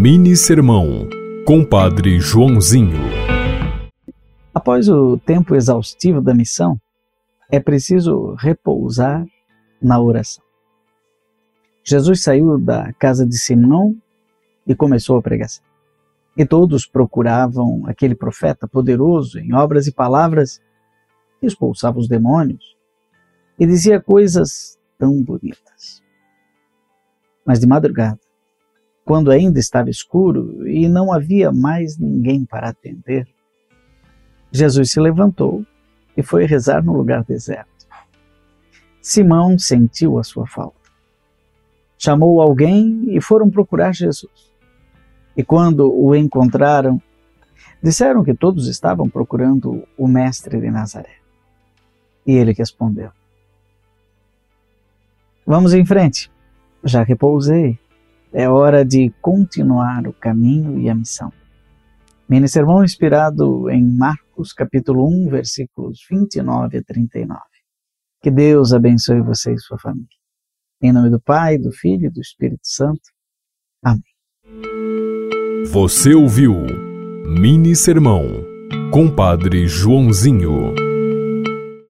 Mini Sermão, Compadre Joãozinho. Após o tempo exaustivo da missão, é preciso repousar na oração. Jesus saiu da casa de Simão e começou a pregação. E todos procuravam aquele profeta poderoso em obras e palavras que expulsava os demônios e dizia coisas tão bonitas. Mas de madrugada, quando ainda estava escuro e não havia mais ninguém para atender, Jesus se levantou e foi rezar no lugar deserto. Simão sentiu a sua falta. Chamou alguém e foram procurar Jesus. E quando o encontraram, disseram que todos estavam procurando o Mestre de Nazaré. E ele respondeu: Vamos em frente. Já repousei é hora de continuar o caminho e a missão. Mini sermão inspirado em Marcos capítulo 1, versículos 29 a 39. Que Deus abençoe você e sua família. Em nome do Pai, do Filho e do Espírito Santo. Amém. Você ouviu Mini Sermão, Compadre Joãozinho.